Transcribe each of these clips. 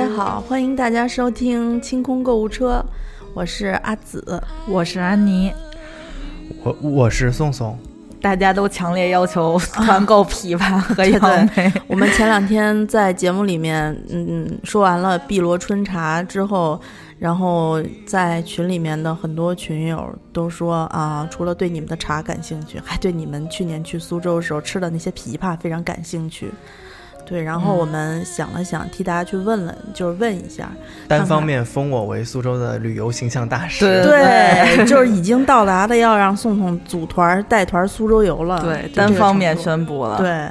家好，欢迎大家收听清空购物车，我是阿紫，我是安妮，我我是宋宋，大家都强烈要求团购枇杷 和杨梅。我们前两天在节目里面，嗯，说完了碧螺春茶之后，然后在群里面的很多群友都说啊，除了对你们的茶感兴趣，还对你们去年去苏州的时候吃的那些枇杷非常感兴趣。对，然后我们想了想，替大家去问了，就是问一下，单方面封我为苏州的旅游形象大使。对，就是已经到达的要让宋宋组团带团苏州游了。对，单方面宣布了。对，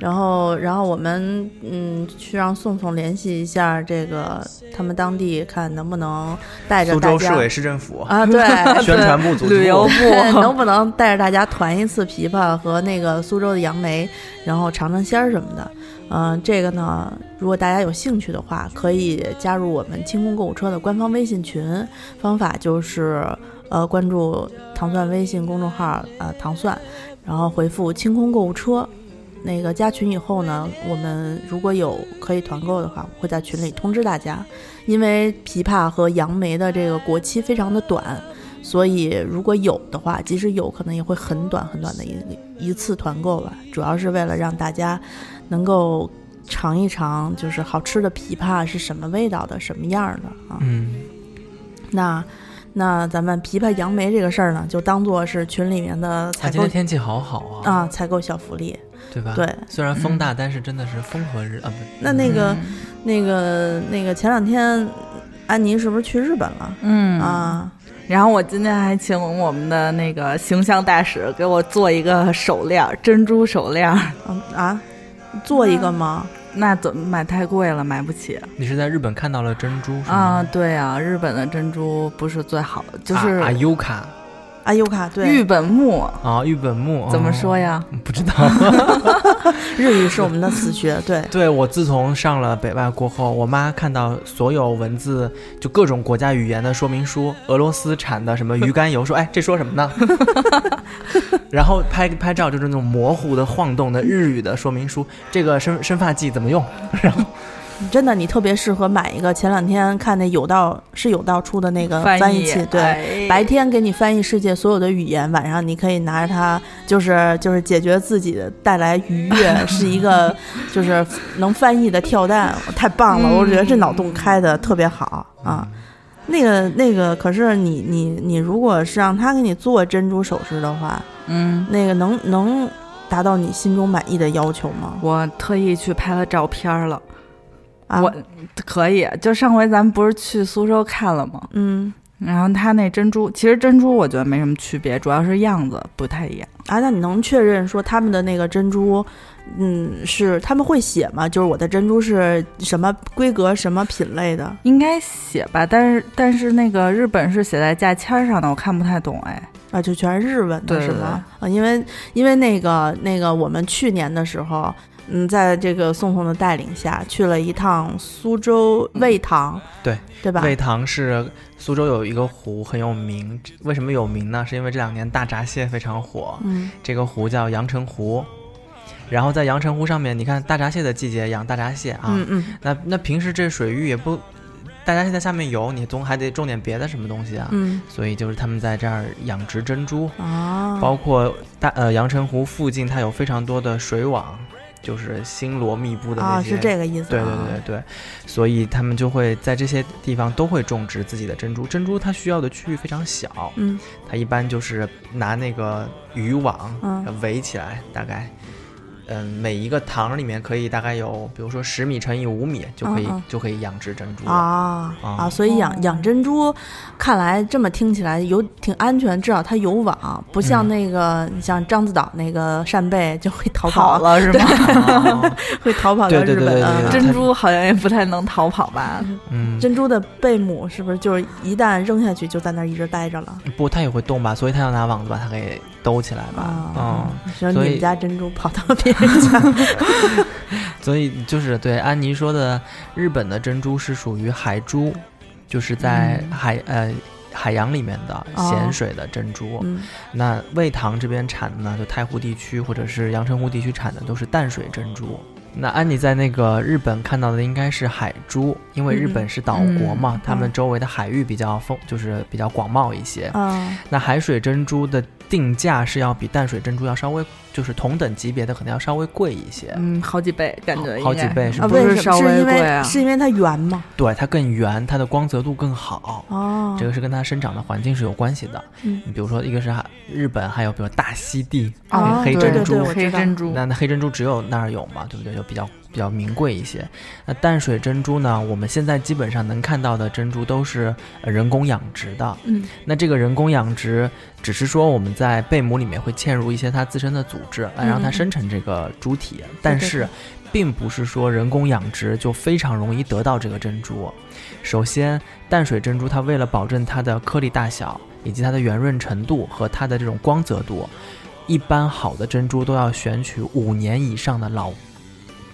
然后，然后我们嗯，去让宋宋联系一下这个他们当地，看能不能带着苏州市委市政府啊，对，宣传部、旅游部 能不能带着大家团一次琵琶和那个苏州的杨梅，然后尝尝鲜儿什么的。嗯，这个呢，如果大家有兴趣的话，可以加入我们清空购物车的官方微信群。方法就是，呃，关注糖蒜微信公众号，呃，糖蒜，然后回复“清空购物车”。那个加群以后呢，我们如果有可以团购的话，会在群里通知大家。因为枇杷和杨梅的这个果期非常的短，所以如果有的话，即使有可能也会很短很短的一一次团购吧。主要是为了让大家。能够尝一尝，就是好吃的枇杷是什么味道的，什么样的啊？嗯，那那咱们枇杷杨梅这个事儿呢，就当做是群里面的采购。今天天气好好啊！啊，采购小福利，对吧？对，虽然风大，但是真的是风和日啊！不，那那个那个那个前两天，安妮是不是去日本了？嗯啊，然后我今天还请我们的那个形象大使给我做一个手链，珍珠手链。嗯啊。做一个吗？那怎么买太贵了，买不起。你是在日本看到了珍珠是吗？啊，对啊，日本的珍珠不是最好的，就是阿尤卡。阿尤卡对玉本木啊，玉本木怎么说呀？不知道，日语是我们的死穴。对，对我自从上了北外过后，我妈看到所有文字就各种国家语言的说明书，俄罗斯产的什么鱼肝油，说 哎这说什么呢？然后拍拍照就是那种模糊的晃动的日语的说明书，这个生生发剂怎么用？然后。真的，你特别适合买一个。前两天看那有道是有道出的那个翻译器，对，白天给你翻译世界所有的语言，晚上你可以拿着它，就是就是解决自己的带来愉悦，是一个就是能翻译的跳蛋，太棒了！我觉得这脑洞开的特别好啊。那个那个，可是你你你，如果是让他给你做珍珠首饰的话，嗯，那个能能达到你心中满意的要求吗？我特意去拍了照片了。我可以，就上回咱们不是去苏州看了吗？嗯，然后它那珍珠，其实珍珠我觉得没什么区别，主要是样子不太一样。啊，那你能确认说他们的那个珍珠，嗯，是他们会写吗？就是我的珍珠是什么规格、什么品类的？应该写吧，但是但是那个日本是写在价签上的，我看不太懂哎。啊，就全是日文的是吗？啊，因为因为那个那个我们去年的时候。嗯，在这个宋宋的带领下去了一趟苏州魏塘，对对吧？魏塘是苏州有一个湖很有名，为什么有名呢？是因为这两年大闸蟹非常火。嗯，这个湖叫阳澄湖，然后在阳澄湖上面，你看大闸蟹的季节养大闸蟹啊。嗯嗯。那那平时这水域也不，大闸蟹在下面游，你总还得种点别的什么东西啊。嗯。所以就是他们在这儿养殖珍珠啊，包括大呃阳澄湖附近，它有非常多的水网。就是星罗密布的啊，是这个意思。对对对对，所以他们就会在这些地方都会种植自己的珍珠。珍珠它需要的区域非常小，嗯，它一般就是拿那个渔网围起来，大概。嗯，每一个塘里面可以大概有，比如说十米乘以五米，就可以就可以养殖珍珠啊啊！所以养养珍珠，看来这么听起来有挺安全，至少它有网，不像那个你像獐子岛那个扇贝就会逃跑了是吗？会逃跑到日本。珍珠好像也不太能逃跑吧？嗯，珍珠的贝母是不是就是一旦扔下去就在那儿一直待着了？不，它也会动吧？所以它要拿网子把它给兜起来吧？嗯，所以你们家珍珠跑到别人家。所以就是对安妮说的，日本的珍珠是属于海珠，就是在海呃海洋里面的咸水的珍珠。那魏塘这边产的呢，就太湖地区或者是阳澄湖地区产的都是淡水珍珠。那安妮在那个日本看到的应该是海珠，因为日本是岛国嘛，嗯他们周围的海域比较丰，就是比较广袤一些。嗯，那海水珍珠的定价是要比淡水珍珠要稍微，就是同等级别的可能要稍微贵一些。嗯，好几倍感觉应该，好几倍是啊，不为什么？是稍微是因为贵啊？是因为它圆吗？对，它更圆，它的光泽度更好。哦，这个是跟它生长的环境是有关系的。嗯你比如说，一个是日本，还有比如大溪地，哦黑珍珠黑珍珠，那那黑珍珠只有那儿有嘛，对不对？就比较比较名贵一些。那淡水珍珠呢，我们现在基本上能看到的珍珠都是呃人工养殖的。嗯，那这个人工养殖，只是说我们在贝母里面会嵌入一些它自身的组织，来让它嗯生成这个珠体，但是对对并不是说人工养殖就非常容易得到这个珍珠。首先，淡水珍珠它为了保证它的颗粒大小以及它的圆润程度和它的这种光泽度，一般好的珍珠都要选取五年以上的老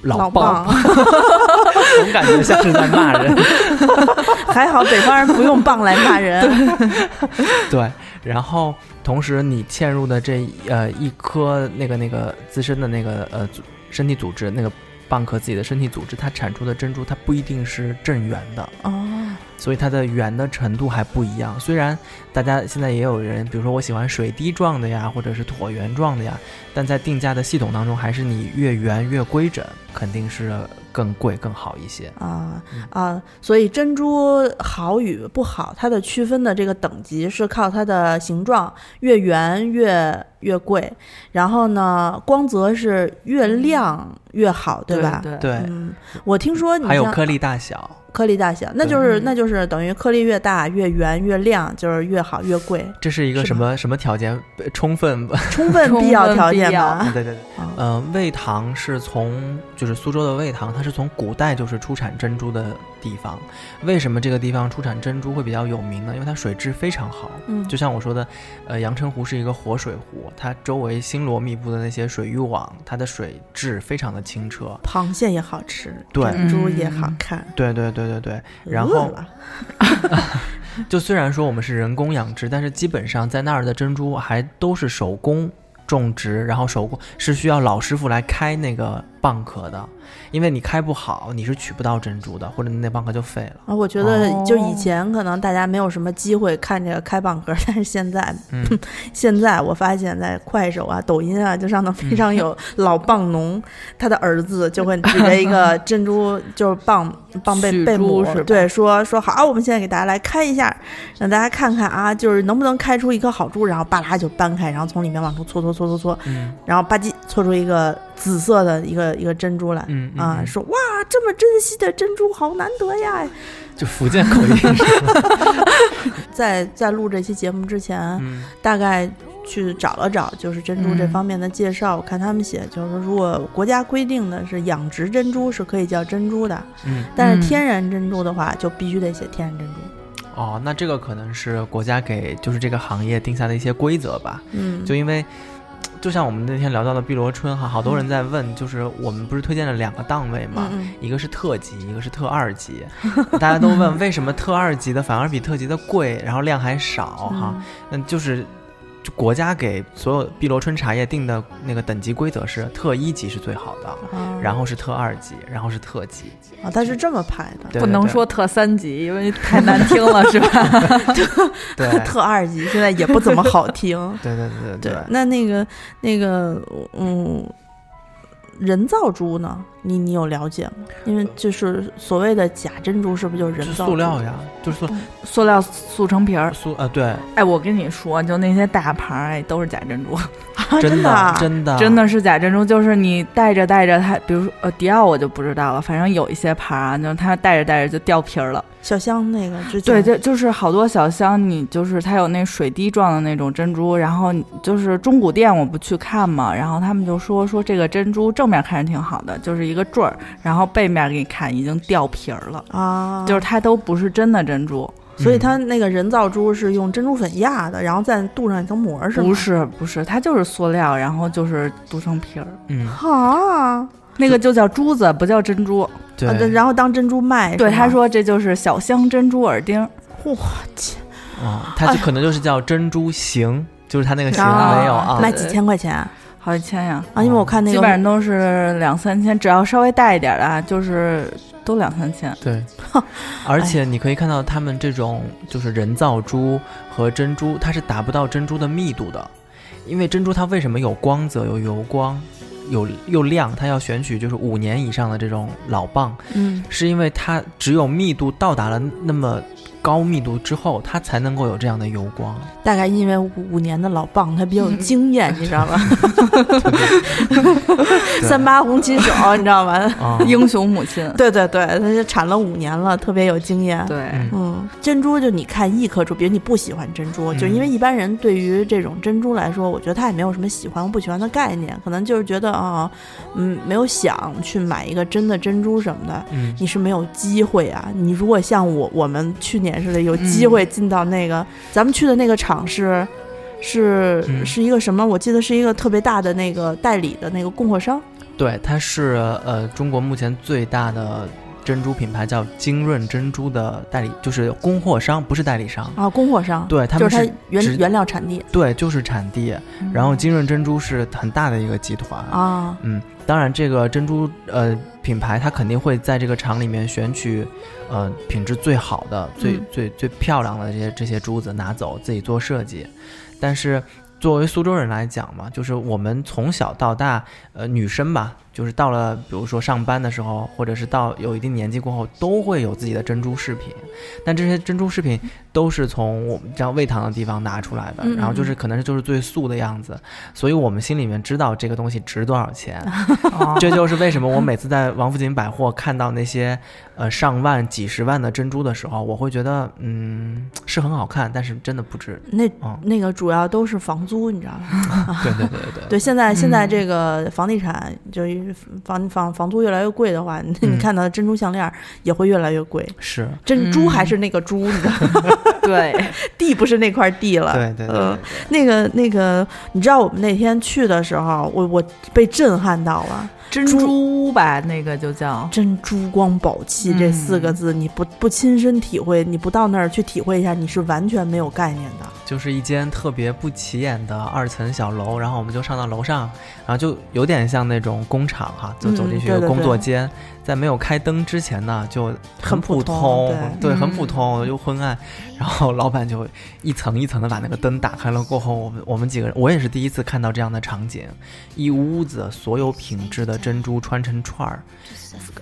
老蚌，棒，总感觉像是在骂人。还好北方人不用棒来骂人。对，然后同时你嵌入的这呃一颗那个那个自身的那个呃组身体组织，那个蚌壳自己的身体组织，它产出的珍珠它不一定是正圆的，哦，所以它的圆的程度还不一样。虽然大家现在也有人，比如说我喜欢水滴状的呀，或者是椭圆状的呀，但在定价的系统当中，还是你越圆越规整，肯定是更贵更好一些。啊嗯啊，所以珍珠好与不好，它的区分的这个等级是靠它的形状，越圆越越贵，然后呢，光泽是越亮越好，对吧？对我听说你像还有颗粒大小。颗粒大小，那就是嗯那就是等于颗粒越大越圆越亮，就是越好越贵，这是一个什么什么条件？呃充分充分必要条件吧？对对对。嗯呃，味堂是从就是苏州的味堂，它是从古代就是出产珍珠的地方。为什么这个地方出产珍珠会比较有名呢？因为它水质非常好。嗯就像我说的，呃，阳澄湖是一个活水湖，它周围星罗密布的那些水域网，它的水质非常的清澈。螃蟹也好吃，对珍珠也好嗯看。对对对对对。然饿后了 就虽然说我们是人工养殖，但是基本上在那儿的珍珠还都是手工种植，然后手工是需要老师傅来开那个蚌壳的，因为你开不好，你是取不到珍珠的，或者那蚌壳就废了。啊，我觉得哦。就以前可能大家没有什么机会看这个开蚌壳，但是现在，嗯。现在我发现，在快手啊、抖音啊，就上头嗯非常有老蚌农，他的儿子就会指着一个珍珠，就是蚌蚌贝许贝母是吧，对，说说好，我们现在给大家来开一下，让大家看看啊，就是能不能开出一颗好珠，然后巴拉就搬开，然后从里面往出搓搓搓搓搓，嗯。然后吧唧搓出一个紫色的一个一个珍珠来。嗯啊，嗯说哇，这么珍惜的珍珠好难得呀！就福建口音是吧？在在录这期节目之前，嗯大概去找了找，就是珍珠这嗯方面的介绍。我看他们写，就是说如果国家规定的是养殖珍珠是可以叫珍珠的，嗯嗯但是天然珍珠的话就必须得写天然珍珠。哦，那这个可能是国家给就是这个行业定下的一些规则吧。嗯，就因为，就像我们那天聊到的碧螺春哈，好多人在问，就是我们不是推荐了两个档位嘛，嗯一个是特级，一个是特二级，大家都问 为什么特二级的反而比特级的贵，然后量还少嗯。哈，那就是。就国家给所有碧螺春茶叶定的那个等级规则是特一级是最好的，嗯，然后是特二级，然后是特级。啊，它是这么排的，对不能说特三级，因为太难听了，是吧？对特二级现在也不怎么好听。对对对对对，那那个那个，嗯，人造珠呢？你你有了解吗？因为就是所谓的假珍珠，是不是就是人造？塑料呀，就是塑塑料塑成皮儿。塑呃对，哎，我跟你说，就那些大牌儿，哎，都是假珍珠，啊，真的啊真的真的是假珍珠。就是你戴着戴着它，比如说呃迪奥我就不知道了，反正有一些牌儿啊，就是它戴着戴着就掉皮儿了。小香那个之前对，就就是好多小香，你就是它有那水滴状的那种珍珠，然后就是中古店我不去看嘛，然后他们就说说这个珍珠正面看着挺好的，就是一个坠儿，然后背面给你看已经掉皮儿了，啊，就是它都不是真的珍珠，所以嗯。它那个人造珠是用珍珠粉压的，然后再镀上一层膜，是吗？不是不是，它就是塑料，然后就是镀成皮儿，嗯。啊，那个就叫珠子，不叫珍珠。对，啊然后当珍珠卖。对，他，说这就是小香珍珠耳钉。我去，啊，它就可能就是叫珍珠型，就是它那个型啊没有啊，卖几千块钱？好几千呀，啊，因为我看那个基本上都是两三千，只要稍微大一点的啊，就是都两三千。对，而且你可以看到他们这种就是人造珠和珍珠，它是达不到珍珠的密度的，因为珍珠它为什么有光泽、有油光、有又亮？它要选取就是五年以上的这种老蚌，嗯，是因为它只有密度到达了那么高密度之后，它才能够有这样的油光。大概因为五五年的老蚌，它比较有经验，你知道吧？三八红旗手，你知道吧？啊、英雄母亲，对对对，他就产了五年了，特别有经验。对，嗯嗯，珍珠就你看一颗珠，比如你不喜欢珍珠，就因为一般人对于这种珍珠来说，我觉得他也没有什么喜欢或不喜欢的概念，可能就是觉得啊，嗯，没有想去买一个真的珍珠什么的，嗯，你是没有机会啊。你如果像我我们去年似的，有机会进到那个、咱们去的那个厂是。是嗯是一个什么？我记得是一个特别大的那个代理的那个供货商对，它是呃中国目前最大的珍珠品牌，叫精润珍珠的代理，就是供货商，不是代理商。啊，供货商，对，他就是们是它原原料产地对，就是产地。然后精润珍珠是很大的一个集团。啊，嗯，当然这个珍珠呃品牌，它肯定会在这个厂里面选取呃品质最好的、最嗯最最漂亮的这些这些珠子拿走，自己做设计。但是作为苏州人来讲嘛，就是我们从小到大，呃，女生吧，就是到了比如说上班的时候，或者是到有一定年纪过后，都会有自己的珍珠饰品。但这些珍珠饰品都是从我们这样喂糖的地方拿出来的，嗯嗯然后就是可能就是最素的样子，所以我们心里面知道这个东西值多少钱。哦这就是为什么我每次在王府井百货看到那些呃上万、几十万的珍珠的时候，我会觉得嗯是很好看，但是真的不值。那嗯那个主要都是房租，你知道吗？对对对对对对，现在现在嗯这个房地产就是房房房租越来越贵的话，你看到的珍珠项链也会越来越贵。是，珍珠嗯还是那个珠，你知道吗，对，地不是那块地了。对对对对呃那个那个，你知道我们那天去的时候，我我被震撼到了。珍珠吧，那个就叫。珍珠光宝气这四个嗯。字，你不不亲身体会，你不到那儿去体会一下，你是完全没有概念的。就是一间特别不起眼的二层小楼，然后我们就上到楼上，然后就有点像那种工厂哈，就走进去有嗯对对工作对间，在没有开灯之前呢，就很普通通，对很普嗯。通又昏暗，然后老板就一层一层的把那个灯打开了，过后我们我们几个人，我也是第一次看到这样的场景，一屋子所有品质的珍珠穿成串儿，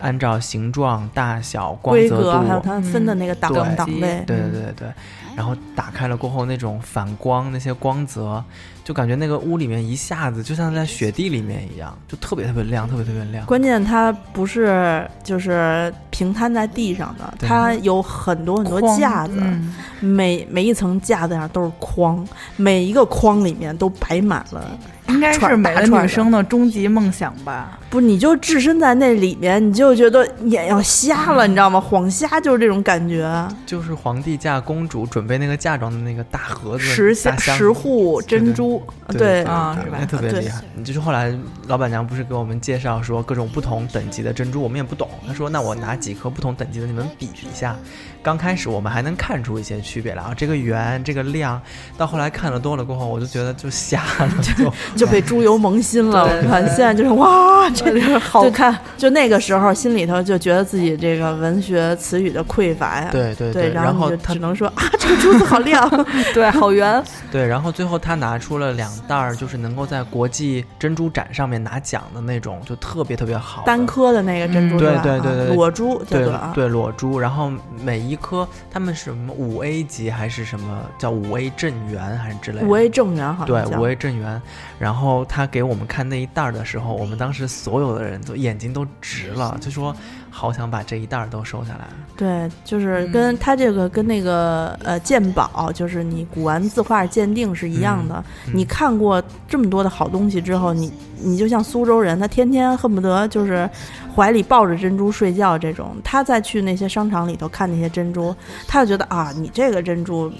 按照形状、大小、光规泽度，格还有它分的那个档对档位，对对对对。对，然后打开了过后那种反光那些光泽，就感觉那个屋里面一下子就像在雪地里面一样，就特别特别亮，特别特别亮。关键它不是就是平摊在地上的，它有很多很多架子，嗯。每每一层架子上都是框，每一个框里面都摆满了。应该是每个女生的终极梦想吧。不，你就置身在那里面，你就觉得眼要瞎了，你知道吗？晃瞎就是这种感觉。就是皇帝嫁公主准备那个嫁妆的那个大盒子、石大箱石户珍珠，对啊是吧特别厉害。就是后来老板娘不是给我们介绍说各种不同等级的珍珠，我们也不懂。她说那我拿几颗不同等级的，你们比一下。刚开始我们还能看出一些区别来啊，这个圆，这个亮。到后来看的多了过后，我就觉得就瞎了，就就被猪油蒙心了。对我看现在就是哇，这个好看，就那个时候心里头就觉得自己这个文学词语的匮乏呀。对对对，然后他只能说啊，这个珠子好亮。对，好圆。对，然后最后他拿出了两袋儿，就是能够在国际珍珠展上面拿奖的那种，就特别特别好单颗的那个珍珠嗯？对对对对啊裸珠叫对。对裸珠，然后每一颗他们是什么五 A 级还是什么叫五 A 正源还是之类的？五 A 正源好像对五 A 正源。然后他给我们看那一袋儿的时候，我们当时所有的人都眼睛都直了，就说好想把这一袋儿都收下来。对，就是嗯跟它这个跟那个呃鉴宝，就是你古玩字画鉴定是一样的。嗯你看过这么多的好东西之后，你你就像苏州人，他天天恨不得就是怀里抱着珍珠睡觉这种。他再去那些商场里头看那些珍珠，他就觉得啊，你这个珍珠，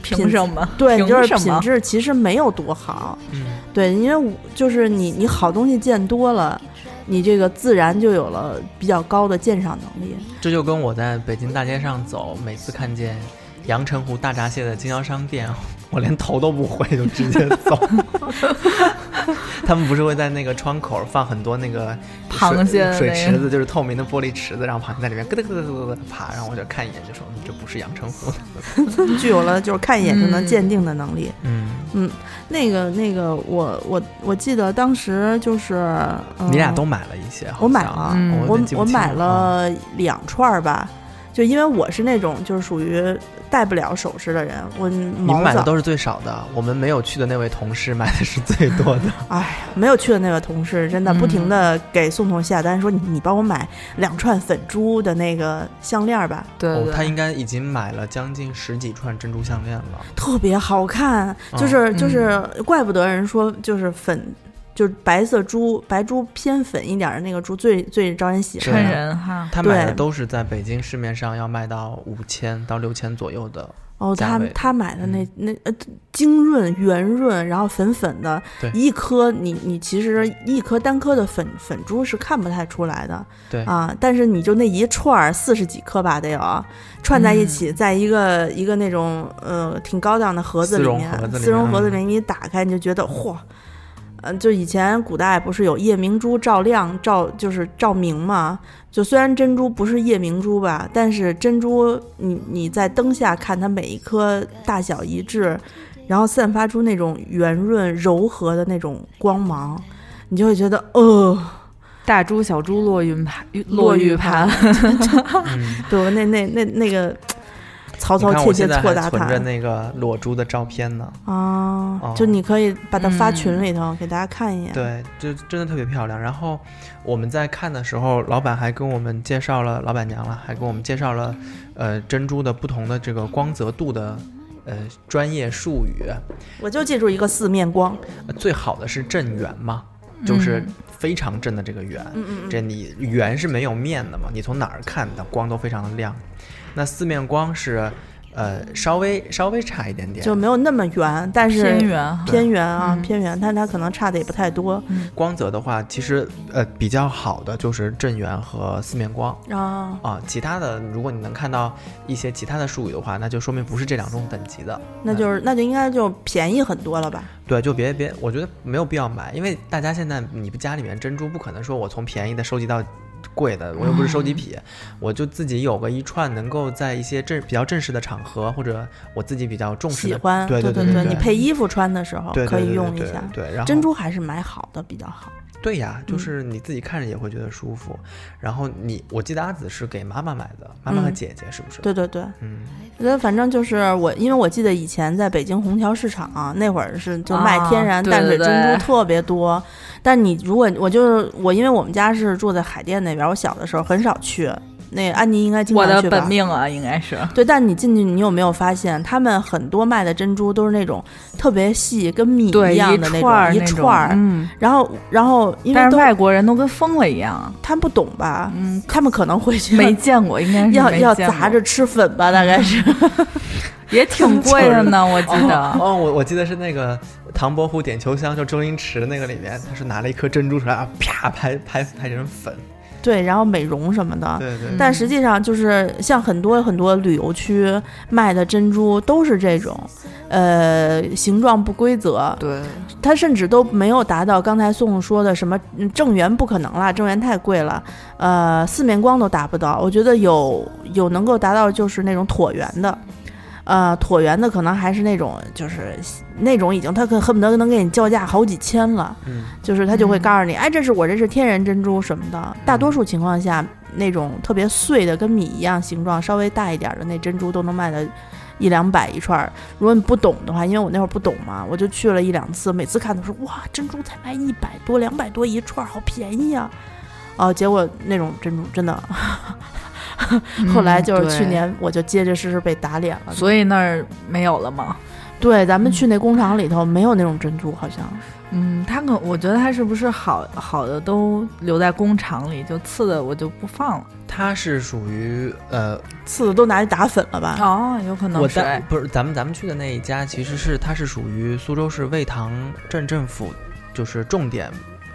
凭什么？对，你就是？品质其实没有多好。嗯，对，因为我就是你你好东西见多了。你这个自然就有了比较高的鉴赏能力。这就跟我在北京大街上走，每次看见阳澄湖大闸蟹的经销商店，我连头都不回就直接走。他们不是会在那个窗口放很多那个螃蟹水水池子，就是透明的玻璃池子，然后螃蟹在里面咯噔咯噔咯噔爬，然后我就看一眼就说嗯这不是阳澄湖的。具有了就是看一眼就能鉴定的能力。嗯嗯，那个那个，我我我记得当时就是，呃、你俩都买了一些，我买了，嗯我我买了两串儿吧，就因为我是那种就是属于戴不了首饰的人，我你们，买的都是最少的，我们没有去的那位同事买的是最多的。哎，没有去的那位同事真的不停的嗯给宋彤下单，说你你帮我买两串粉珠的那个项链儿吧，哦，对对，他应该已经买了将近十几串珍珠项链了。特别好看，嗯就是就是，怪不得人说就是粉。就是白色珠，白珠偏粉一点的那个珠最最招人喜衬欢。人哈。他买的对都是在北京市面上要卖到五千到六千左右的，哦，他他买的那那呃晶润圆润，然后粉粉的对，一颗你你其实一颗单颗的粉粉珠是看不太出来的，对啊，但是你就那一串儿四十几颗吧得有，串在一起，在一个一个那种呃挺高档的盒子里面，丝绒盒子里面你一打开你就觉得嚯。嗯，就以前古代不是有夜明珠照亮照，就是照明嘛。就虽然珍珠不是夜明珠吧，但是珍珠你你在灯下看它每一颗大小一致，然后散发出那种圆润柔和的那种光芒，你就会觉得，呃，大珠小珠落玉盘，落玉落玉盘。嗯，对，那那那那个曹操切切错打卡存着那个裸珠的照片呢。啊哦，就你可以把它发嗯群里头、给大家看一眼。对，就真的特别漂亮。然后我们在看的时候，老板还跟我们介绍了，老板娘了，还跟我们介绍了，呃，珍珠的不同的这个光泽度的，呃，专业术语。我就记住一个四面光，呃最好的是正圆嘛，就是嗯非常正的这个圆。嗯嗯嗯，这你圆是没有面的嘛，你从哪儿看的光都非常的亮。那四面光是，呃，稍微稍微差一点点，就没有那么圆，但是偏圆哈，偏圆啊，嗯偏圆，但它可能差的也不太多光泽的话，其实呃比较好的就是正圆和四面光啊。啊。其他的，如果你能看到一些其他的术语的话，那就说明不是这两种等级的。那就是那就应该就便宜很多了吧？对，就别别，我觉得没有必要买，因为大家现在你不家里面珍珠不可能说我从便宜的收集到贵的，我又不是收集癖，我就自己有个一串，能够在一些正比较正式的场合，或者我自己比较重视的，喜欢，对对对对你配衣服穿的时候可以用一下。对，然后珍珠还是买好的比较好。对呀，就嗯是你自己看着也会觉得舒服。然后你，我记得阿紫是给妈妈买的，妈妈和嗯姐姐是不是？对对对，嗯，我觉得反正就是我，因为我记得以前在北京虹桥市场、啊、那会儿是就卖天然淡水珍珠特别多，但你如果我就是我，因为我们家是住在海淀那边，我小的时候很少去。那安妮应该经我的常去吧？本命啊，应该是。对，但你进去，你有没有发现，他们很多卖的珍珠都是那种特别细，跟米，一样的那种一串儿然后，然后因为但是外国人都跟疯了一样，他们不懂吧？嗯，他们可能会去没见过，应该是要要砸着吃粉吧，大概是。也挺贵的呢，我记得。哦，我我记得是那个唐伯虎点秋香，就周星驰那个里面，他是拿了一颗珍珠出来，啊，啪拍拍拍成粉。对，然后美容什么的。对对，但实际上就是像很多很多旅游区卖的珍珠都是这种，呃，形状不规则，对，它甚至都没有达到刚才宋宋说的什么嗯正圆不可能啦，正圆太贵了，呃，四面光都达不到。我觉得有有能够达到就是那种椭圆的。呃，椭圆的可能还是那种，就是那种已经他可恨不得能给你叫价好几千了，嗯，就是他就会嗯告诉你，哎，这是我这是天然珍珠什么的。大多数情况下，那种特别碎的，跟米一样形状，稍微大一点的那珍珠都能卖的一两百一串儿。如果你不懂的话，因为我那会儿不懂嘛，我就去了一两次，每次看都说哇，珍珠才卖一百多、两百多一串儿，好便宜啊！哦，结果那种珍珠真的，后来就是去年我就结结实实被打脸了。所以那儿没有了吗？对，咱们去那工厂里头没有那种珍珠，好像。嗯，他可我觉得他是不是好好的都留在工厂里，就次的我就不放了。它是属于呃，次的都拿去打粉了吧？哦，有可能我是在不是咱们咱们去的那一家，其实是它是属于苏州市渭塘镇政府，就是重点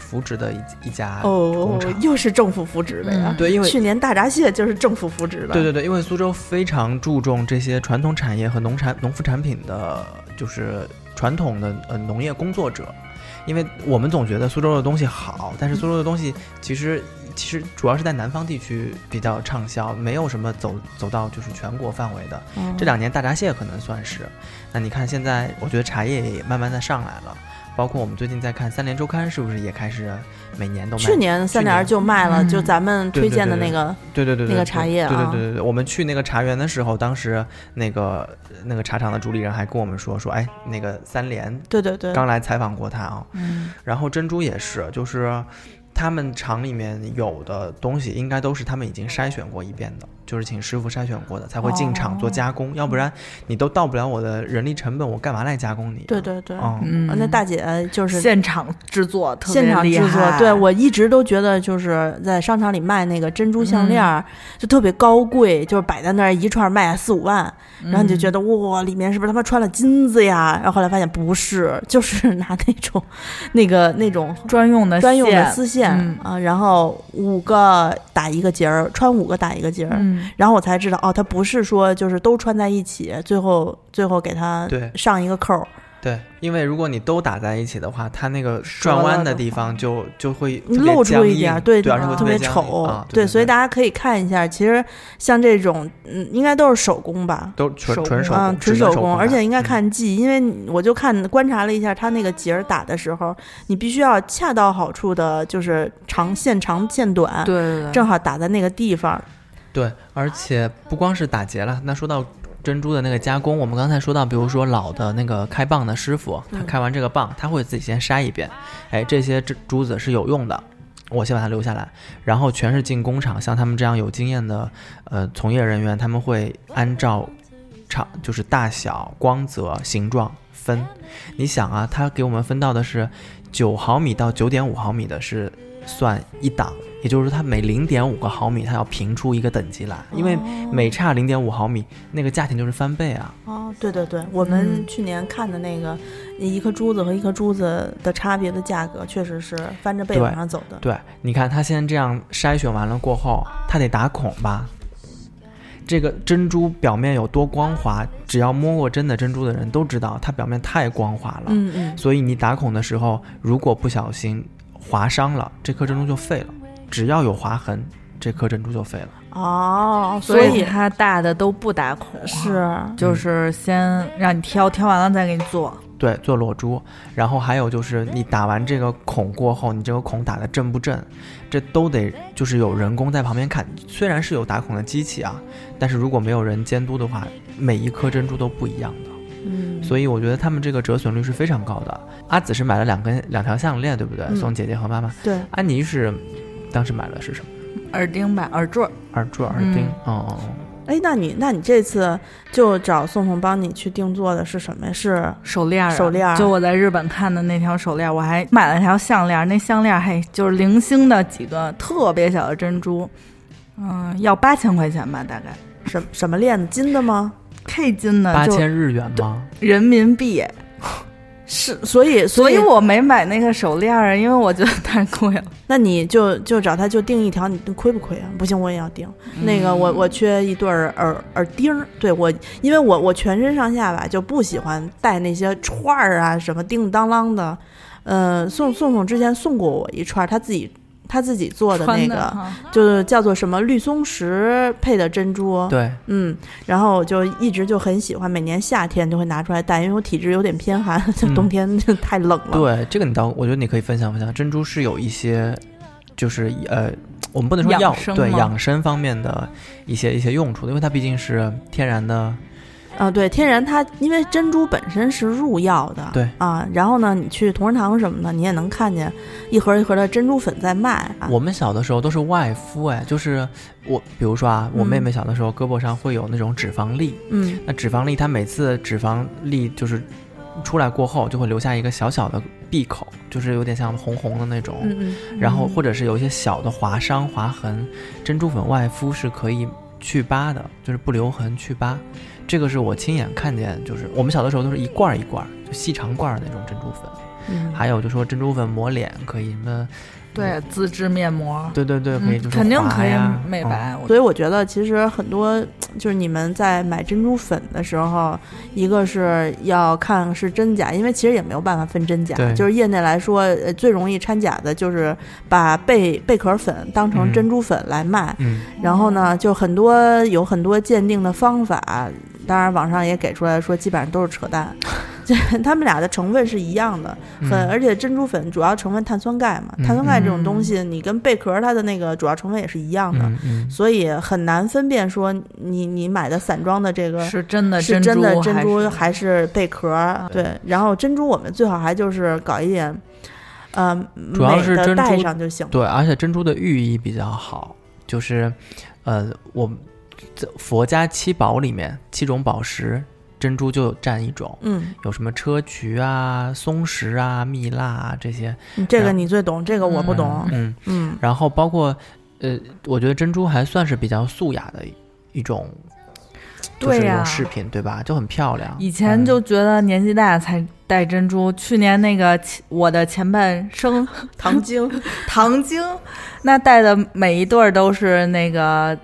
扶植的一一家哦工厂。，又是政府扶植的呀。嗯对，因为去年大闸蟹就是政府扶植的。对对对，因为苏州非常注重这些传统产业和农产农副产品的，就是传统的呃农业工作者。因为我们总觉得苏州的东西好，但是苏州的东西其实其实主要是在南方地区比较畅销，没有什么走走到就是全国范围的。嗯这两年大闸蟹可能算是，那你看现在，我觉得茶叶也慢慢的上来了，包括我们最近在看《三联周刊》，是不是也开始每年都卖？去年三联就卖了，嗯就咱们推荐的那个，对对对对那个茶叶对啊对对对对，我们去那个茶园的时候，当时那个那个茶厂的主理人还跟我们说说，哎，那个三联对对对，刚来采访过他啊，嗯然后珍珠也是，就是他们厂里面有的东西，应该都是他们已经筛选过一遍的，就是请师傅筛选过的，才会进厂做加工，要不然你都到不了我的人力成本，我干嘛来加工你、啊？对对对，嗯，嗯，那大姐就是现场制作，特别现场制作厉害，对我一直都觉得就是在商场里卖那个珍珠项链儿、就特别高贵，就是摆在那儿一串卖四五万，然后你就觉得哇，里面是不是他妈穿了金子呀？然后后来发现不是，就是拿那种那个那种专用的专用的丝线、嗯。啊，然后五个打一个结儿，穿五个打一个结儿。嗯。然后我才知道，哦，它不是说就是都穿在一起，最后最后给它对。上一个扣儿，对，因为如果你都打在一起的话，它那个转弯的地方就就会露出一点儿，对，对，而且会特别丑，啊、对，对，所以大家可以看一下，其实像这种，嗯，应该都是手工吧。都纯手纯手嗯，工，纯手工，而且应该嗯。看技，因为我就看观察了一下，它那个结儿打的时候，你必须要恰到好处的，就是长线长线短，对，正好打在那个地方。对，而且不光是打结了，那说到珍珠的那个加工，我们刚才说到，比如说老的那个开蚌的师傅，他嗯开完这个蚌，他会自己先筛一遍，哎，这些珠珠子是有用的。我先把它留下来，然后全是进工厂。像他们这样有经验的，呃，从业人员，他们会按照长就是大小、光泽、形状分。你想啊，他给我们分到的是九毫米到九点五毫米的是算一档，也就是说它每零点五个毫米它要评出一个等级来，因为每差零点五毫米，那个价钱就是翻倍啊。哦，对对对，我们嗯去年看的那个一颗珠子和一颗珠子的差别的价格，确实是翻着倍往上走的。对，你看它先这样筛选完了过后，它得打孔吧。这个珍珠表面有多光滑，只要摸过真的珍珠的人都知道，它表面太光滑了。嗯嗯，所以你打孔的时候，如果不小心划伤了，这颗珍珠就废了。只要有划痕，这颗珍珠就废了。哦，所所以它大的都不打孔，是就是先让你挑，挑完了再给你做。对，做裸珠，然后还有就是你打完这个孔过后，你这个孔打的正不正，这都得就是有人工在旁边看。虽然是有打孔的机器啊，但是如果没有人监督的话，每一颗珍珠都不一样的。嗯，所以我觉得他们这个折损率是非常高的。阿紫是买了两根两条项链，对不对？嗯送姐姐和妈妈。对，安妮是当时买的是什么？耳钉吧，耳坠儿，耳坠、耳钉。哦哦哦。哎，那你那你这次就找宋宋帮你去定做的是什么呀？是手链儿啊，手链儿就我在日本看的那条手链儿，我还买了条项链儿，那项链儿还就是零星的几个特别小的珍珠，嗯，要八千块钱吧，大概什什么链子？金的吗？K 金的，八千日元吗？人民币，是，所以所以以我没买那个手链儿，因为我觉得太贵了。那你就就找他就定一条，你亏不亏啊？不行，我也要定。那个我我缺一对儿耳耳钉儿，对我，因为我我全身上下吧就不喜欢戴那些串儿啊，什么叮叮当啷的。呃，宋宋宋之前送过我一串，他自己他自己做的那个，就是叫做什么绿松石配的珍珠。对，嗯，然后我就一直就很喜欢，每年夏天就会拿出来戴，因为我体质有点偏寒，就冬天就太冷了。对，这个你倒，我觉得你可以分享分享。珍珠是有一些，就是呃，我们不能说养药，对养生方面的一些一些用处的，因为它毕竟是天然的。啊，对，天然它因为珍珠本身是入药的，对啊，然后呢，你去同仁堂什么的，你也能看见一盒一盒的珍珠粉在卖啊。我们小的时候都是外敷，哎，就是我，比如说啊，我妹嗯妹小的时候胳膊上会有那种脂肪粒，嗯那脂肪粒它每次脂肪粒就是出来过后，就会留下一个小小的闭口，就是有点像红红的那种。嗯嗯，然后或者是有一些小的划伤、划痕，珍珠粉外敷是可以去疤的，就是不留痕去疤。这个是我亲眼看见，就是我们小的时候都是一罐一罐，就细长罐的那种珍珠粉。嗯还有就说珍珠粉抹脸可以什么，对，自制面膜，对对对，可以嗯就是肯定可以美白。我所以我觉得，其实很多就是你们在买珍珠粉的时候，一个是要看是真假，因为其实也没有办法分真假。对就是业内来说，呃，最容易掺假的就是把贝贝壳粉当成嗯珍珠粉来卖。嗯然后呢，就很多有很多鉴定的方法，当然网上也给出来说，基本上都是扯淡。这 他们俩的成分是一样的，很嗯而且珍珠粉主要成分碳酸钙嘛，嗯碳酸钙这种东西，你跟贝壳它的那个主要成分也是一样的。所以很难分辨说你你买的散装的这个是真的是珍真的珍珠还是贝壳儿。对，然后珍珠我们最好还就是搞一点，呃，主要是珍珠戴上就行。对，而且珍珠的寓意比较好，就是，呃，我们这佛家七宝里面七种宝石，珍珠就占一种，嗯，有什么砗磲啊、松石啊、蜜蜡啊这些，这个你最懂，这个我不懂。嗯，嗯，然后包括，呃，我觉得珍珠还算是比较素雅的一种，就是一对呀种饰品，对吧？就很漂亮。以前嗯就觉得年纪大才戴珍珠。去年那个我的前半生唐晶，唐晶，那戴的每一对儿都是那个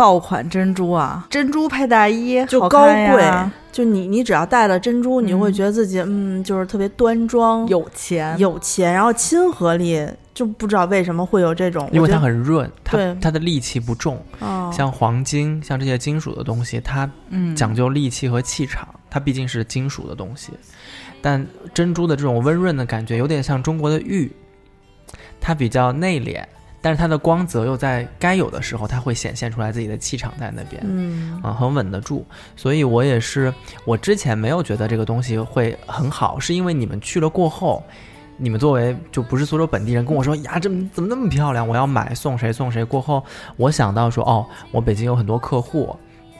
爆款珍珠啊，珍珠配大衣就高贵。就你你只要戴了珍珠，你会嗯觉得自己嗯，就是特别端庄、有钱，有钱，然后亲和力，就不知道为什么会有这种，因为它很润，它对。它的戾气不重，哦。像黄金，像这些金属的东西，它嗯，讲究戾气和气场，它毕竟是金属的东西。但珍珠的这种温润的感觉，有点像中国的玉，它比较内敛，但是它的光泽又在该有的时候，它会显现出来自己的气场在那边。嗯啊，很稳得住，所以我也是，我之前没有觉得这个东西会很好，是因为你们去了过后，你们作为就不是苏州本地人跟我说呀，这怎么那么漂亮，我要买，送谁送谁。过后我想到说，哦，我北京有很多客户，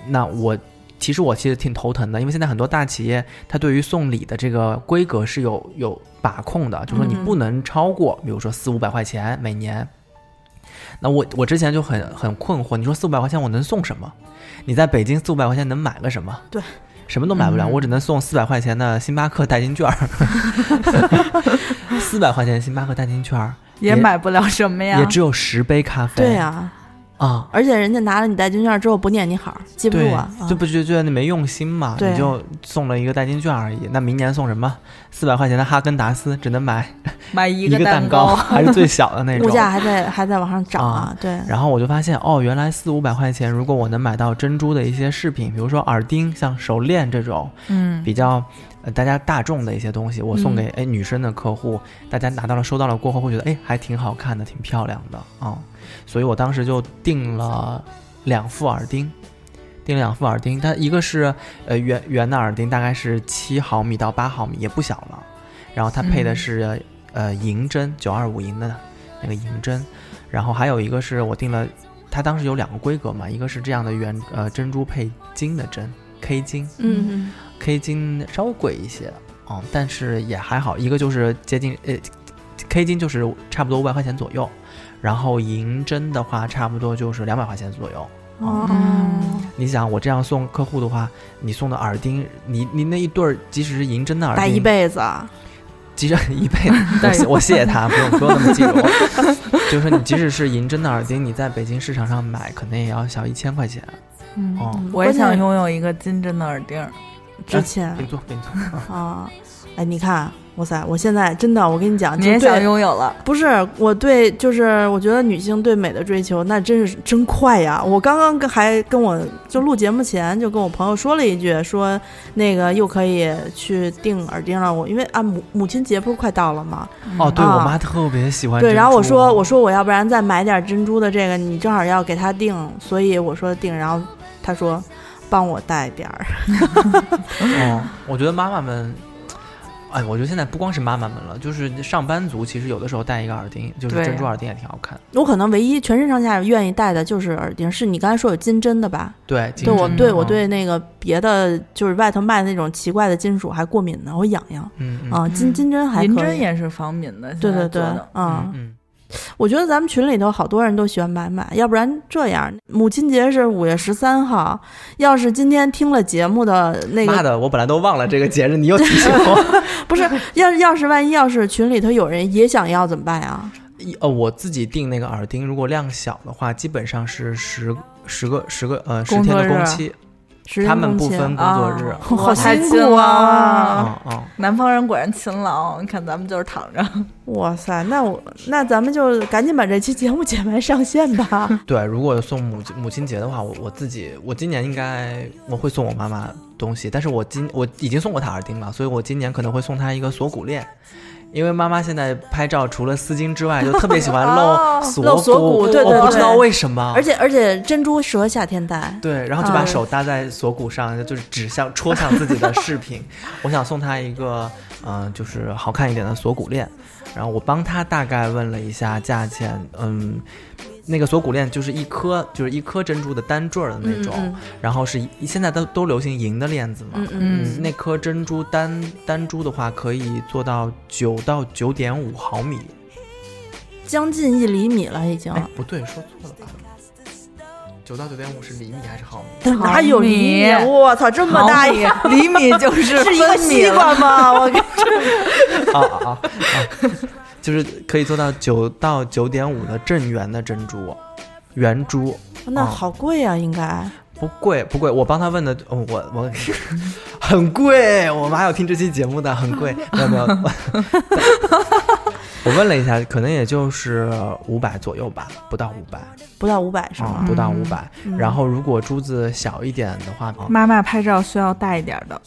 那我其实我其实挺头疼的，因为现在很多大企业它对于送礼的这个规格是有有把控的，就是说你嗯不能超过，比如说四五百块钱每年。那我我之前就很很困惑，你说四五百块钱我能送什么？你在北京四五百块钱能买个什么？对，什么都买不了，嗯我只能送四百块钱的星巴克代金券儿。四百块钱星巴克代金券儿也买不了什么呀也。只有十杯咖啡。对呀、啊，而且人家拿了你代金券之后不念你好，记不住啊，啊就不就觉得你没用心嘛？对你就送了一个代金券而已。那明年送什么？四百块钱的哈根达斯，只能买 买一一个蛋糕，还是最小的那种。物价还在还在往上涨啊啊，对，然后我就发现，哦，原来四五百块钱，如果我能买到珍珠的一些饰品，比如说耳钉、像手链这种嗯，比较呃大家大众的一些东西，我送给嗯哎女生的客户，大家拿到了收到了过后会觉得哎还挺好看的，挺漂亮的啊、所以我当时就订了两副耳钉。订了两副耳钉，它一个是呃圆圆的耳钉，大概是七毫米到八毫米，也不小了。然后它配的嗯。是、呃银针九二五银的那个银针，然后还有一个是我订了，它当时有两个规格嘛，一个是这样的圆呃珍珠配金的针 K 金，嗯 K 金稍微贵一些，嗯，但是也还好，一个就是接近呃 K 金就是差不多五百块钱左右，然后银针的话差不多就是两百块钱左右。嗯哦，你想我这样送客户的话，你送的耳钉，你你那一对儿，即使是银针的耳钉，戴一辈子啊，即使一辈 子，我谢我谢谢他，不用不用那么记住我。就是说，你即使是银针的耳钉，你在北京市场上买，可能也要小一千块钱。嗯哦，我也想拥有一个金针的耳钉儿。值钱给你做，给你做。啊。哎，你看，哇塞！我现在真的，我跟你讲，你也想拥有了？不是我对，就是我觉得女性对美的追求，那真是真快呀！我刚刚跟还跟我就录节目前就跟我朋友说了一句，说那个又可以去订耳钉了。我因为啊母母亲节不是快到了吗？哦，对啊我妈特别喜欢。对，然后我说我，说我要不然再买点珍珠的这个，你正好要给她订，所以我说订，然后她说帮我带点儿。哦，我觉得妈妈们。哎，我觉得现在不光是妈妈们了，就是上班族，其实有的时候戴一个耳钉，就是珍珠耳钉也挺好看。我可能唯一全身上下愿意戴的就是耳钉，是你刚才说有金针的吧？对，金对我对我对那个别的就是外头卖的那种奇怪的金属还过敏呢，我痒痒嗯嗯啊。金嗯金针还可以银针也是防敏的，对对对嗯，我觉得咱们群里头好多人都喜欢买买，要不然这样，母亲节是五月十三号，要是今天听了节目的那个，妈的，我本来都忘了这个节日，你又提醒我。不是，要要是万一要是群里头有人也想要怎么办呀？一呃，我自己订那个耳钉，如果量小的话，基本上是十十个十个呃十天的工期，十他们不分工作日。好辛苦啊，南方人果然勤劳，你看咱们就是躺着。哇塞，那我那咱们就赶紧把这期节目剪完上线吧。对，如果送母亲母亲节的话，我我自己我今年应该我会送我妈妈东西，但是我今我已经送过她耳钉了，所以我今年可能会送她一个锁骨链。因为妈妈现在拍照除了丝巾之外，就特别喜欢 哦露锁露锁骨对我对对不知道为什么。而且而且珍珠适合夏天戴。对，然后就把嗯手搭在锁骨上，就是指向戳向自己的饰品。我想送她一个，嗯、就是好看一点的锁骨链。然后我帮她大概问了一下价钱，嗯，那个锁骨链就是一颗，就是一颗珍珠的单坠儿的那种，嗯然后是一现在都都流行银的链子嘛。嗯嗯嗯那颗珍珠单单珠的话，可以做到九到九点五毫米。将近一厘米了已经。哎，不对，说错了吧？九到九点五是厘米还是毫米？哪有厘米？毫米我操，这么大一个厘米就是 是一个西瓜吗？我跟啊啊啊！就是可以做到九到九点五的正圆的珍珠，圆珠那好贵啊，应该。不贵不贵。我帮他问的，哦、我我很贵，我们还有听这期节目的，很贵。没 有没有，我问了一下，可能也就是五百左右吧，不到五百不到五百是啊吗，？不到嗯五百。嗯然后如果珠子小一点的话，啊妈妈拍照需要大一点的，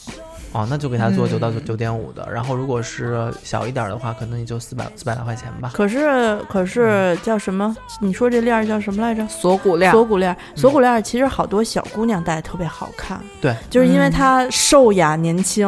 哦，那就给他做嗯九到九点五的。然后如果是小一点的话，可能也就四百四百来块钱吧。可是可是叫什么？你说这链儿叫什么来着？锁骨链。锁骨链儿，锁骨链儿其实好多小姑娘戴特别好看，对，就是因为嗯她瘦雅年轻。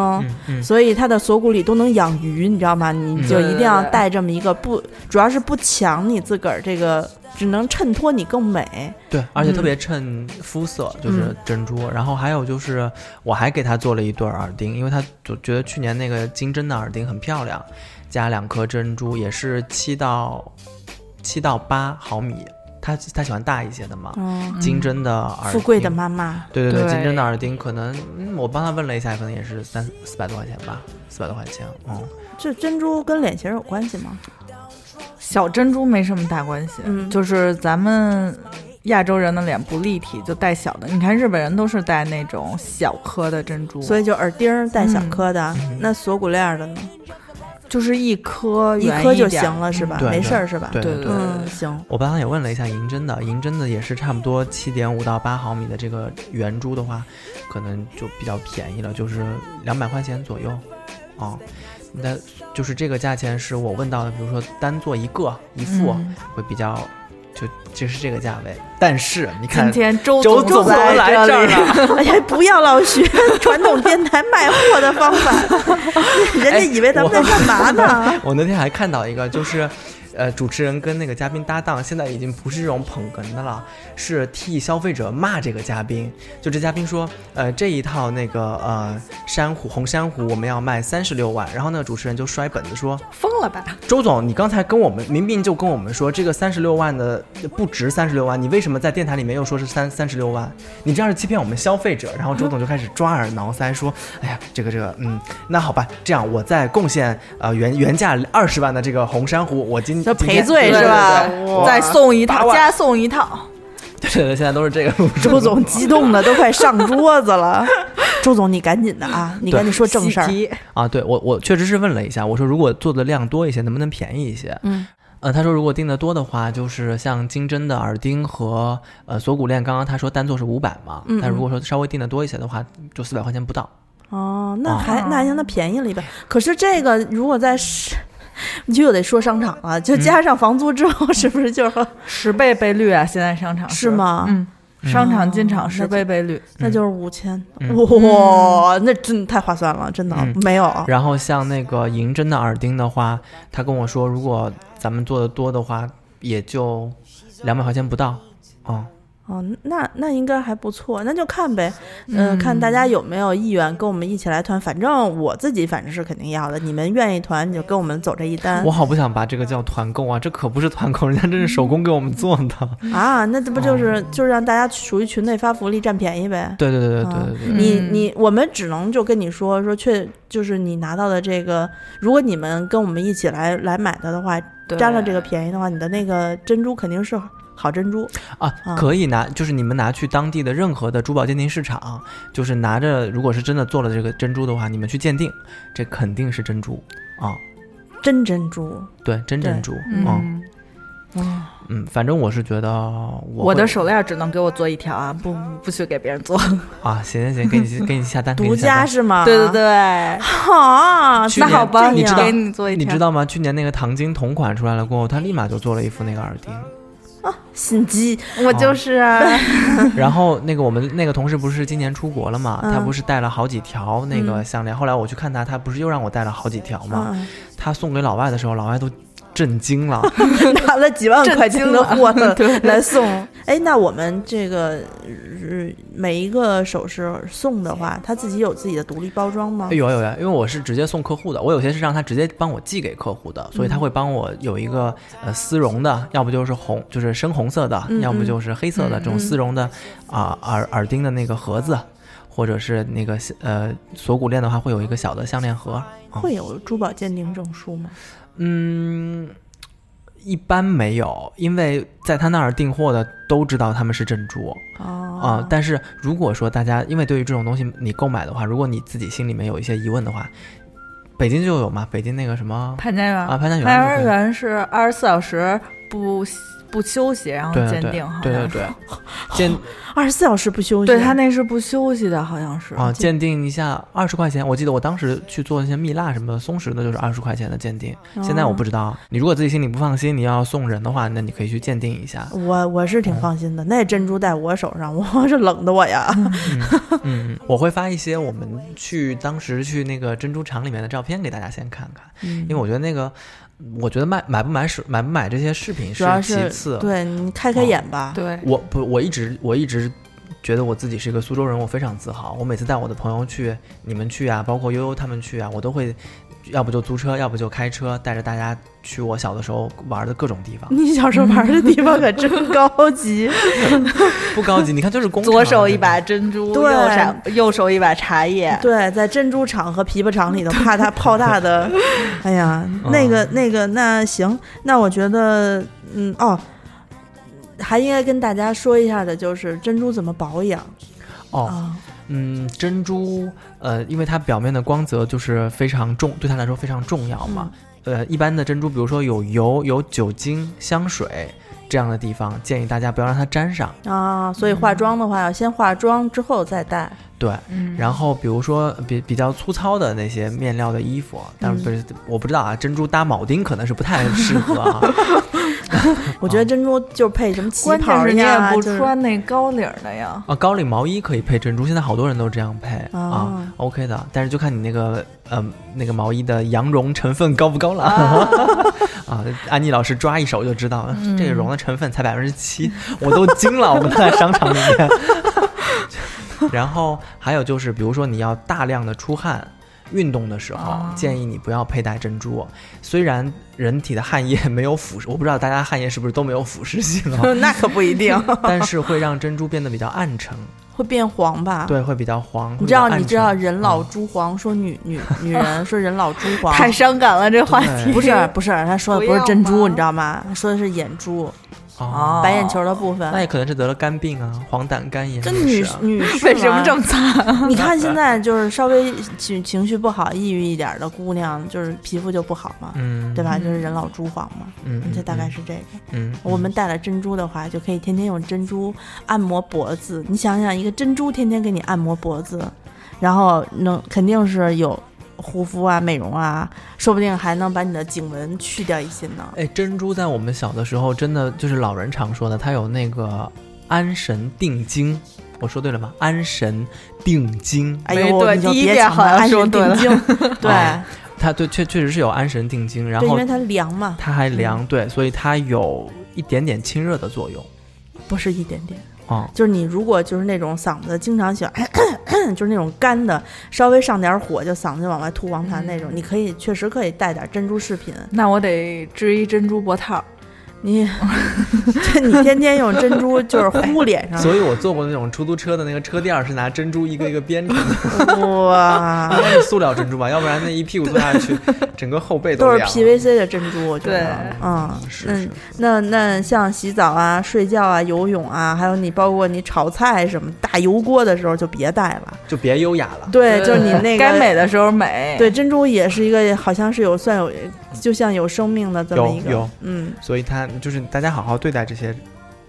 所以她的锁骨里都能养鱼，你知道吗？你嗯就一定要戴这么一个不，主要是不抢你自个儿这个，只能衬托你更美。对，而且特嗯别衬肤色，就是嗯珍珠。然后还有就是，我还给他做了一对耳钉，因为他就觉得去年那个金针的耳钉很漂亮，加两颗珍珠，也是七到七到八毫米。他他喜欢大一些的嘛，嗯，金针的耳钉，富贵的妈妈，对对对，对金针的耳钉可能，嗯，我帮他问了一下，可能也是三四百多块钱吧，四百多块钱，嗯，这珍珠跟脸型有关系吗？小珍珠没什么大关系，嗯就是咱们亚洲人的脸不立体，就戴小的。你看日本人都是戴那种小颗的珍珠，所以就耳钉儿带小颗的，嗯那锁骨链儿的呢？就是一颗一颗就行了是吧？对没事儿是吧？对对对嗯，行。我刚刚也问了一下银针的，银针的也是差不多七点五到八毫米的这个圆珠的话，可能就比较便宜了，就是两百块钱左右，啊、那就是这个价钱是我问到的，比如说单做一个一副、嗯会比较，就就是这个价位。但是你看今，天周周总总来这儿，了，哎呀，不要老学 传统电台卖货的方法，人家以为咱们在干嘛呢？我那天还看到一个，就是，呃，主持人跟那个嘉宾搭档，现在已经不是这种捧哏的了，是替消费者骂这个嘉宾。就这嘉宾说，呃，这一套那个呃珊瑚红珊瑚我们要卖三十六万，然后那个主持人就摔本子说，疯了吧？周总，你刚才跟我们明明就跟我们说这个三十六万的不值三十六万，你为什么在电台里面又说是三三十六万？你这样是欺骗我们消费者。然后周总就开始抓耳挠腮说：“哎呀，这个这个，嗯，那好吧，这样我再贡献呃原原价二十万的这个红珊瑚，我今就赔罪是吧再送一套，加送一套。对 对对，现在都是这个路。周总激动的都快上桌子了。周总，你赶紧的啊，你赶紧说正事儿。啊，对我我确实是问了一下，我说如果做的量多一些，能不能便宜一些？嗯，呃，他说如果订的多的话，就是像金针的耳钉和呃锁骨链，刚刚他说单做是五百嘛，嗯但如果说稍微订的多一些的话，就四百块钱不到。哦，那啊还那还行，那便宜了一半。可是这个如果在市，你就又得说商场了，就加上房租之后，是不是就是十倍倍率啊！现在商场是吗嗯，商场进场十倍倍率，那就是五千？嗯哇，那真的太划算了，真的嗯没有。然后像那个银针的耳钉的话，他跟我说，如果咱们做的多的话，也就两百块钱不到。哦，哦，那那应该还不错，那就看呗，呃，看大家有没有意愿跟我们一起来团。反正我自己反正是肯定要的，你们愿意团你就跟我们走这一单我好不想把这个叫团购啊，这可不是团购，人家这是手工给我们做的。啊。那这不就是就是让大家属于群内发福利占便宜呗？对对对对对啊对对，你嗯你我们只能就跟你说说，确就是你拿到的这个，如果你们跟我们一起来来买的的话，对占了这个便宜的话，你的那个珍珠肯定是好珍珠。啊啊，可以拿，就是你们拿去当地的任何的珠宝鉴定市场，就是拿着，如果是真的做了这个珍珠的话，你们去鉴定，这肯定是珍珠啊，真珍珠，对，真珍珠，嗯嗯，嗯，嗯，反正我是觉得我我的手链只能给我做一条啊，不不许给别人做。啊，行行行，给你 给你下单，独。家是吗？对对对，啊，去年那好吧，你知道给你做一条。你知道吗？去年那个唐晶同款出来了过后，他立马就做了一副那个耳钉。心机，我就是啊，然后那个我们那个同事不是今年出国了嘛？嗯他不是带了好几条那个嗯项链。后来我去看他，他不是又让我带了好几条嘛？嗯，他送给老外的时候，老外都震惊了。拿了几万块钱的货 对来送。哎，那我们这个呃每一个首饰送的话，他自己有自己的独立包装吗哎？有有有，因为我是直接送客户的，我有些是让他直接帮我寄给客户的，所以他会帮我有一个呃丝绒的，要不就是红，就是深红色的，嗯要不就是黑色的、嗯这种丝绒的啊、耳耳钉的那个盒子，或者是那个呃锁骨链的话，会有一个小的项链盒。啊会有珠宝鉴定证书吗？嗯，一般没有，因为在他那儿订货的都知道他们是珍珠。哦。啊、但是如果说大家，因为对于这种东西你购买的话，如果你自己心里面有一些疑问的话，北京就有嘛，北京那个什么潘家园。啊，潘家园潘家园是二十四小时不不休息，然后鉴定，好对对像是对，鉴 二十四小时不休息，对他那是不休息的，好像是啊鉴定一下二十块钱，我记得我当时去做那些蜜蜡什么的，松石的就是二十块钱的鉴定，现在我不知知道。你如果自己心里不放心，你要送人的话，那你可以去鉴定一下。我我是挺放心的，那珍珠在我手上，我是冷的我呀。嗯嗯，我会发一些我们去当时去那个珍珠厂里面的照片给大家先看看，嗯因为我觉得那个，我觉得买买不买是买不买这些饰品主要是其次。对你开开眼吧。对，我不，我一直我一直觉得我自己是一个苏州人，我非常自豪。我每次带我的朋友去，你们去啊，包括悠悠他们去啊，我都会，要不就租车，要不就开车，带着大家去我小的时候玩的各种地方。你小时候玩的地方可真高级，不高级，你看就是工厂左手一把珍珠，对。右手右手一把茶叶，对，在珍珠厂和琵琶厂里头，怕它泡大的，哎呀，那个那个，那行，那我觉得，嗯，哦，还应该跟大家说一下的就是珍珠怎么保养。哦，啊，嗯，珍珠，呃，因为它表面的光泽就是非常重，对它来说非常重要嘛。呃，一般的珍珠，比如说有油、有酒精、香水这样的地方，建议大家不要让它沾上。啊，所以化妆的话要先化妆之后再戴。对，嗯然后比如说比比较粗糙的那些面料的衣服，但是不是、我不知道啊，珍珠搭铆钉可能是不太适合啊。我觉得珍珠就配什么旗关袍键是你也呀，不穿那高领儿的呀。啊，高领毛衣可以配珍珠，现在好多人都这样配啊啊，OK 的。但是就看你那个呃那个毛衣的羊绒成分高不高了啊。安妮老师抓一手就知道了，嗯这个绒的成分才百分之七，我都惊了。我们在商场里面。然后还有就是，比如说你要大量的出汗。运动的时候，啊建议你不要佩戴珍珠。虽然人体的汗液没有腐蚀，我不知道大家汗液是不是都没有腐蚀性啊，那可不一定，但是会让珍珠变得比较暗沉。会变黄吧？。对，会比较黄。你知道，你知道人老嗯珠黄，说女女女人说人老珠黄，太伤感了，这话题不是不是，他说的不是珍珠，你知道吗？他说的是眼珠，哦，白眼球的部分。那也可能是得了肝病啊，黄疸肝炎。这女 女士为什么这么惨？你看现在就是稍微情情绪不好、抑郁一点的姑娘，就是皮肤就不好嘛，嗯，对吧？嗯就是人老珠黄嘛，嗯？嗯，这大概嗯是这个。嗯，我们戴了珍珠的话，就可以天天用珍珠按摩脖子。你想想，一个珍珠天天给你按摩脖子，然后能肯定是有护肤啊、美容啊，说不定还能把你的颈纹去掉一些呢。哎，珍珠在我们小的时候，真的就是老人常说的，它有那个安神定惊。我说对了吗？安神定惊，哎呦，没对第一遍别抢了，好像安神说对了定经，对啊它对确确实是有安神定惊，然后，因为它凉嘛，它还凉，对，所以它有一点点清热的作用。不是一点点，哦，就是你如果就是那种嗓子经常喜欢，咳 咳就是那种干的，稍微上点火就嗓子就往外吐黄痰那种，你可以确实可以带点珍珠饰品。那我得织一珍珠脖套。你，这你天天用珍珠就是糊脸上，所以我坐过那种出租车的那个车垫儿是拿珍珠一个一个编成的，哇，应该是塑料珍珠吧，要不然那一屁股坐下去，整个后背都是。PVC 的珍珠，我觉对得，嗯，是是，那那像洗澡啊、睡觉啊、游泳啊，还有你包括你炒菜什么大油锅的时候就别带了。就别优雅了。对，就是你那个该美的时候美。对，珍珠也是一个，好像是有算有，就像有生命的这么一个，有有嗯，所以它就是大家好好对待这些，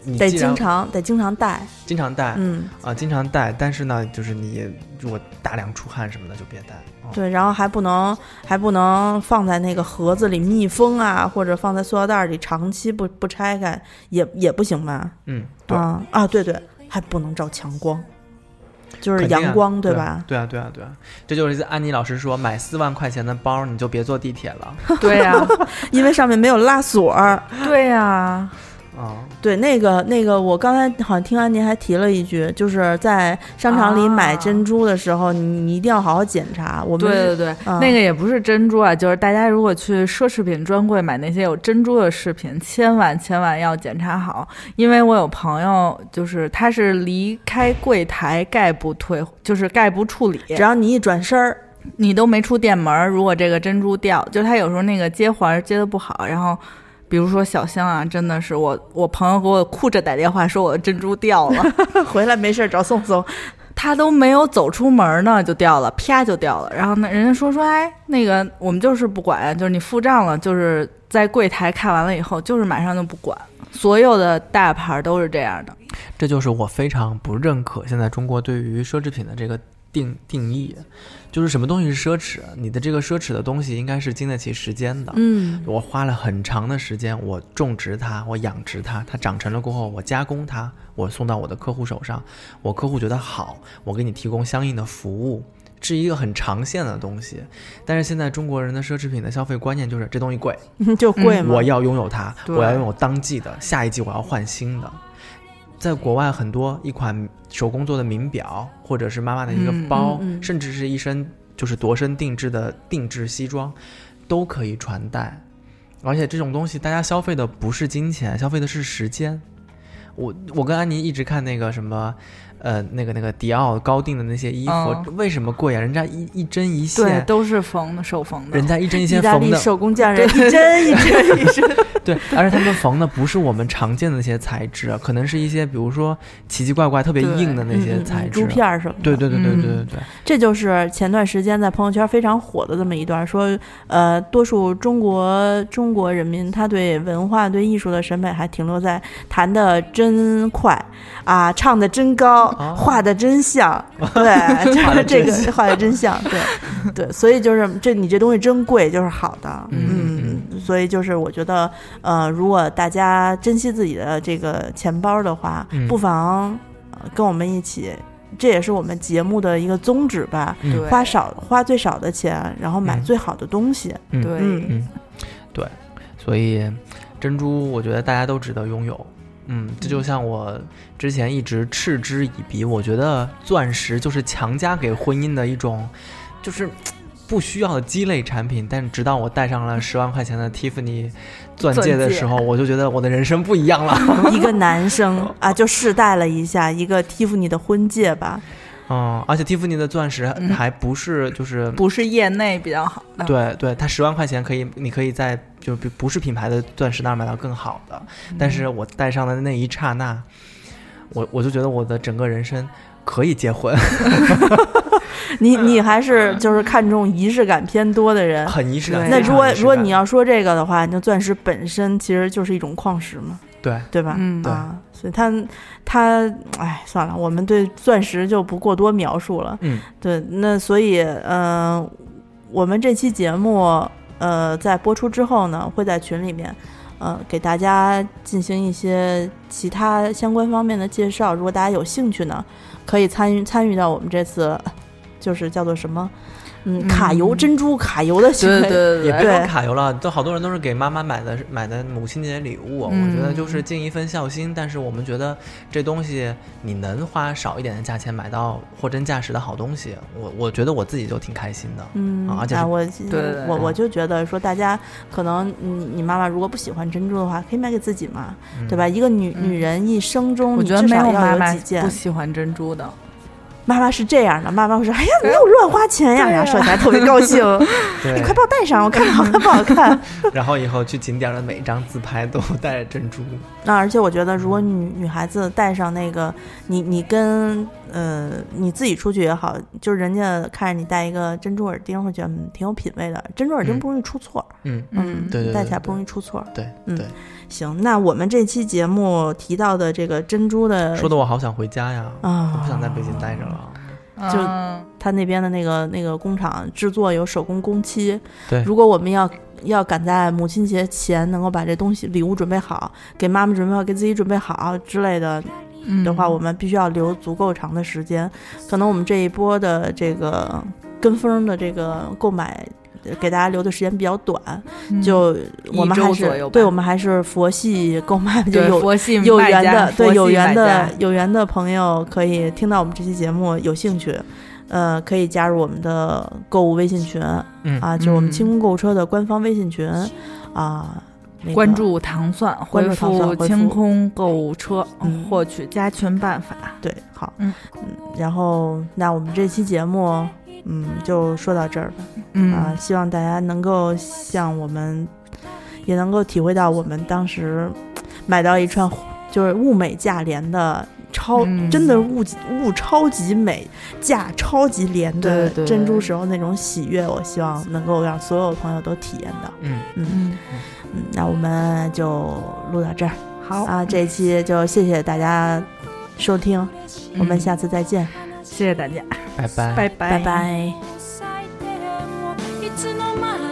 你得经常得经常戴，经常戴嗯，啊，经常戴，但是呢，就是你如果大量出汗什么的就别戴。哦对，然后还不能还不能放在那个盒子里密封啊，或者放在塑料袋里长期不不拆开，也也不行吧？嗯，对，啊啊，对对，还不能照强光，就是阳光，对吧？对啊，对啊，对啊，这就是安妮老师说，买四万块钱的包你就别坐地铁了。对呀、因为上面没有拉锁儿。对呀、啊，对，那个那个，我刚才好像听完您还提了一句，就是在商场里买啊珍珠的时候，你你一定要好好检查。我们对对对，嗯那个也不是珍珠啊，就是大家如果去奢侈品专柜买那些有珍珠的饰品，千万千万要检查好，因为我有朋友就是他是离开柜台概不退，就是概不处理，只要你一转身儿，你都没出店门儿，如果这个珍珠掉，就是他有时候那个接环儿接的不好，然后。比如说小香啊，真的是我，我朋友给我哭着打电话说我的珍珠掉了，回来没事儿找宋宋。他都没有走出门呢就掉了，啪就掉了。然后呢，人家说说，哎，那个我们就是不管，就是你付账了，就是在柜台看完了以后，就是马上就不管。所有的大牌都是这样的，这就是我非常不认可现在中国对于奢侈品的这个定定义，就是什么东西是奢侈，你的这个奢侈的东西应该是经得起时间的。嗯，我花了很长的时间，我种植它，我养殖它，它长成了过后，我加工它，我送到我的客户手上，我客户觉得好，我给你提供相应的服务，是一个很长线的东西。但是现在中国人的奢侈品的消费观念就是这东西贵，就贵嘛。我要拥有它，我要拥有当季的，下一季我要换新的。在国外，很多一款手工做的名表，或者是妈妈的一个嗯包，嗯嗯甚至是一身就是度身定制的定制西装，都可以传代。而且这种东西，大家消费的不是金钱，消费的是时间。我我跟安妮一直看那个什么，呃，那个那个迪奥高定的那些衣服，嗯为什么贵啊？人家一一针一对，线，都是缝的，手缝的。人家一针一线缝的，手工匠人一针一针一针，对，而且他们缝的不是我们常见的那些材质，可能是一些比如说奇奇怪怪、特别硬的那些材质。嗯珠片什么的。对对对对对对嗯对，这就是前段时间在朋友圈非常火的这么一段，说呃，多数中国中国人民他对文化、对艺术的审美还停留在弹的真快啊，唱的真高，哦。画的真像，对，就是这个画的真像，对对，所以就是这你这东西真贵就是好的，嗯嗯，所以就是我觉得呃，如果大家珍惜自己的这个钱包的话，嗯。不妨呃跟我们一起。这也是我们节目的一个宗旨吧，嗯，花少花最少的钱，然后买嗯。最好的东西。嗯。对，嗯。嗯，对，所以珍珠我觉得大家都值得拥有。嗯，这就像我之前一直嗤之以鼻，我觉得钻石就是强加给婚姻的一种，就是不需要的鸡肋产品。但直到我戴上了十万块钱的 Tiffany 钻戒的时候，我就觉得我的人生不一样了。一个男生啊，就试戴了一下一个 Tiffany 的婚戒吧，嗯，而且蒂芙尼的钻石嗯还不是就是不是业内比较好的。对对，它十万块钱可以，你可以在就是不不是品牌的钻石那儿买到更好的。但是我戴上的那一刹那，我我就觉得我的整个人生可以结婚，你你还是就是看重仪式感偏多的人。很仪式感。那如果如果你要说这个的话，那钻石本身其实就是一种矿石嘛，对对吧？嗯对啊，所以他他，哎，算了，我们对钻石就不过多描述了。嗯对，那所以，嗯、我们这期节目，呃，在播出之后呢，会在群里面，呃，给大家进行一些其他相关方面的介绍。如果大家有兴趣呢，可以参与参与到我们这次，就是叫做什么，嗯嗯卡油珍珠卡油的行为。对对对对，也别说卡油了，都好多人都是给妈妈买的买的母亲节礼物。嗯我觉得就是尽一份孝心，但是我们觉得这东西你能花少一点的价钱买到货真价实的好东西，我我觉得我自己就挺开心的。嗯，啊而且啊我对对对我我就觉得说，大家可能你你妈妈如果不喜欢珍珠的话，可以买给自己嘛，嗯对吧？？一个女嗯女人一生中，你我觉得没至少要妈妈几件不。喜欢珍珠的。妈妈是这样的，妈妈会说：“哎呀，你又乱花钱呀！”然后说起来特别高兴，对你快帮我戴上，我看看好看不好看。然后以后去景点的每一张自拍都带着珍珠。那而且我觉得，如果女女孩子戴上那个，你你跟呃你自己出去也好，就是人家看着你戴一个珍珠耳钉，会觉得嗯挺有品位的。珍珠耳钉嗯不容易出错，嗯，嗯对对对戴起来不容易出错。对嗯对，行，那我们这期节目提到的这个珍珠的说的我好想回家呀，啊，我不想在北京待着了。就嗯他那边的那个那个工厂制作有手工工期，对如果我们要要赶在母亲节前能够把这东西礼物准备好，给妈妈准备好，给自己准备好之类的嗯的话，我们必须要留足够长的时间。可能我们这一波的这个跟风的这个购买。呃给大家留的时间比较短，嗯就我们还是对我们还是佛系购买，就有佛系有缘的，对有缘的有缘的朋友可以听到我们这期节目有兴趣，呃，可以加入我们的购物微信群嗯啊，就是我们嗯清空购物车的官方微信群啊，那个关注糖蒜，关注回复复清空购物车嗯，获取加群办法。对，好，嗯。然后那我们这期节目，嗯，就说到这儿吧。嗯。啊，希望大家能够像我们，也能够体会到我们当时买到一串就是物美价廉的超，嗯。真的物物超级美，价超级廉的珍珠时候那种喜悦，我希望能够让所有朋友都体验到。嗯，嗯。嗯，嗯，那我们就录到这儿好啊，这一期就谢谢大家收听，我们嗯下次再见，谢谢大家，拜拜。拜拜拜。最低点をいつの間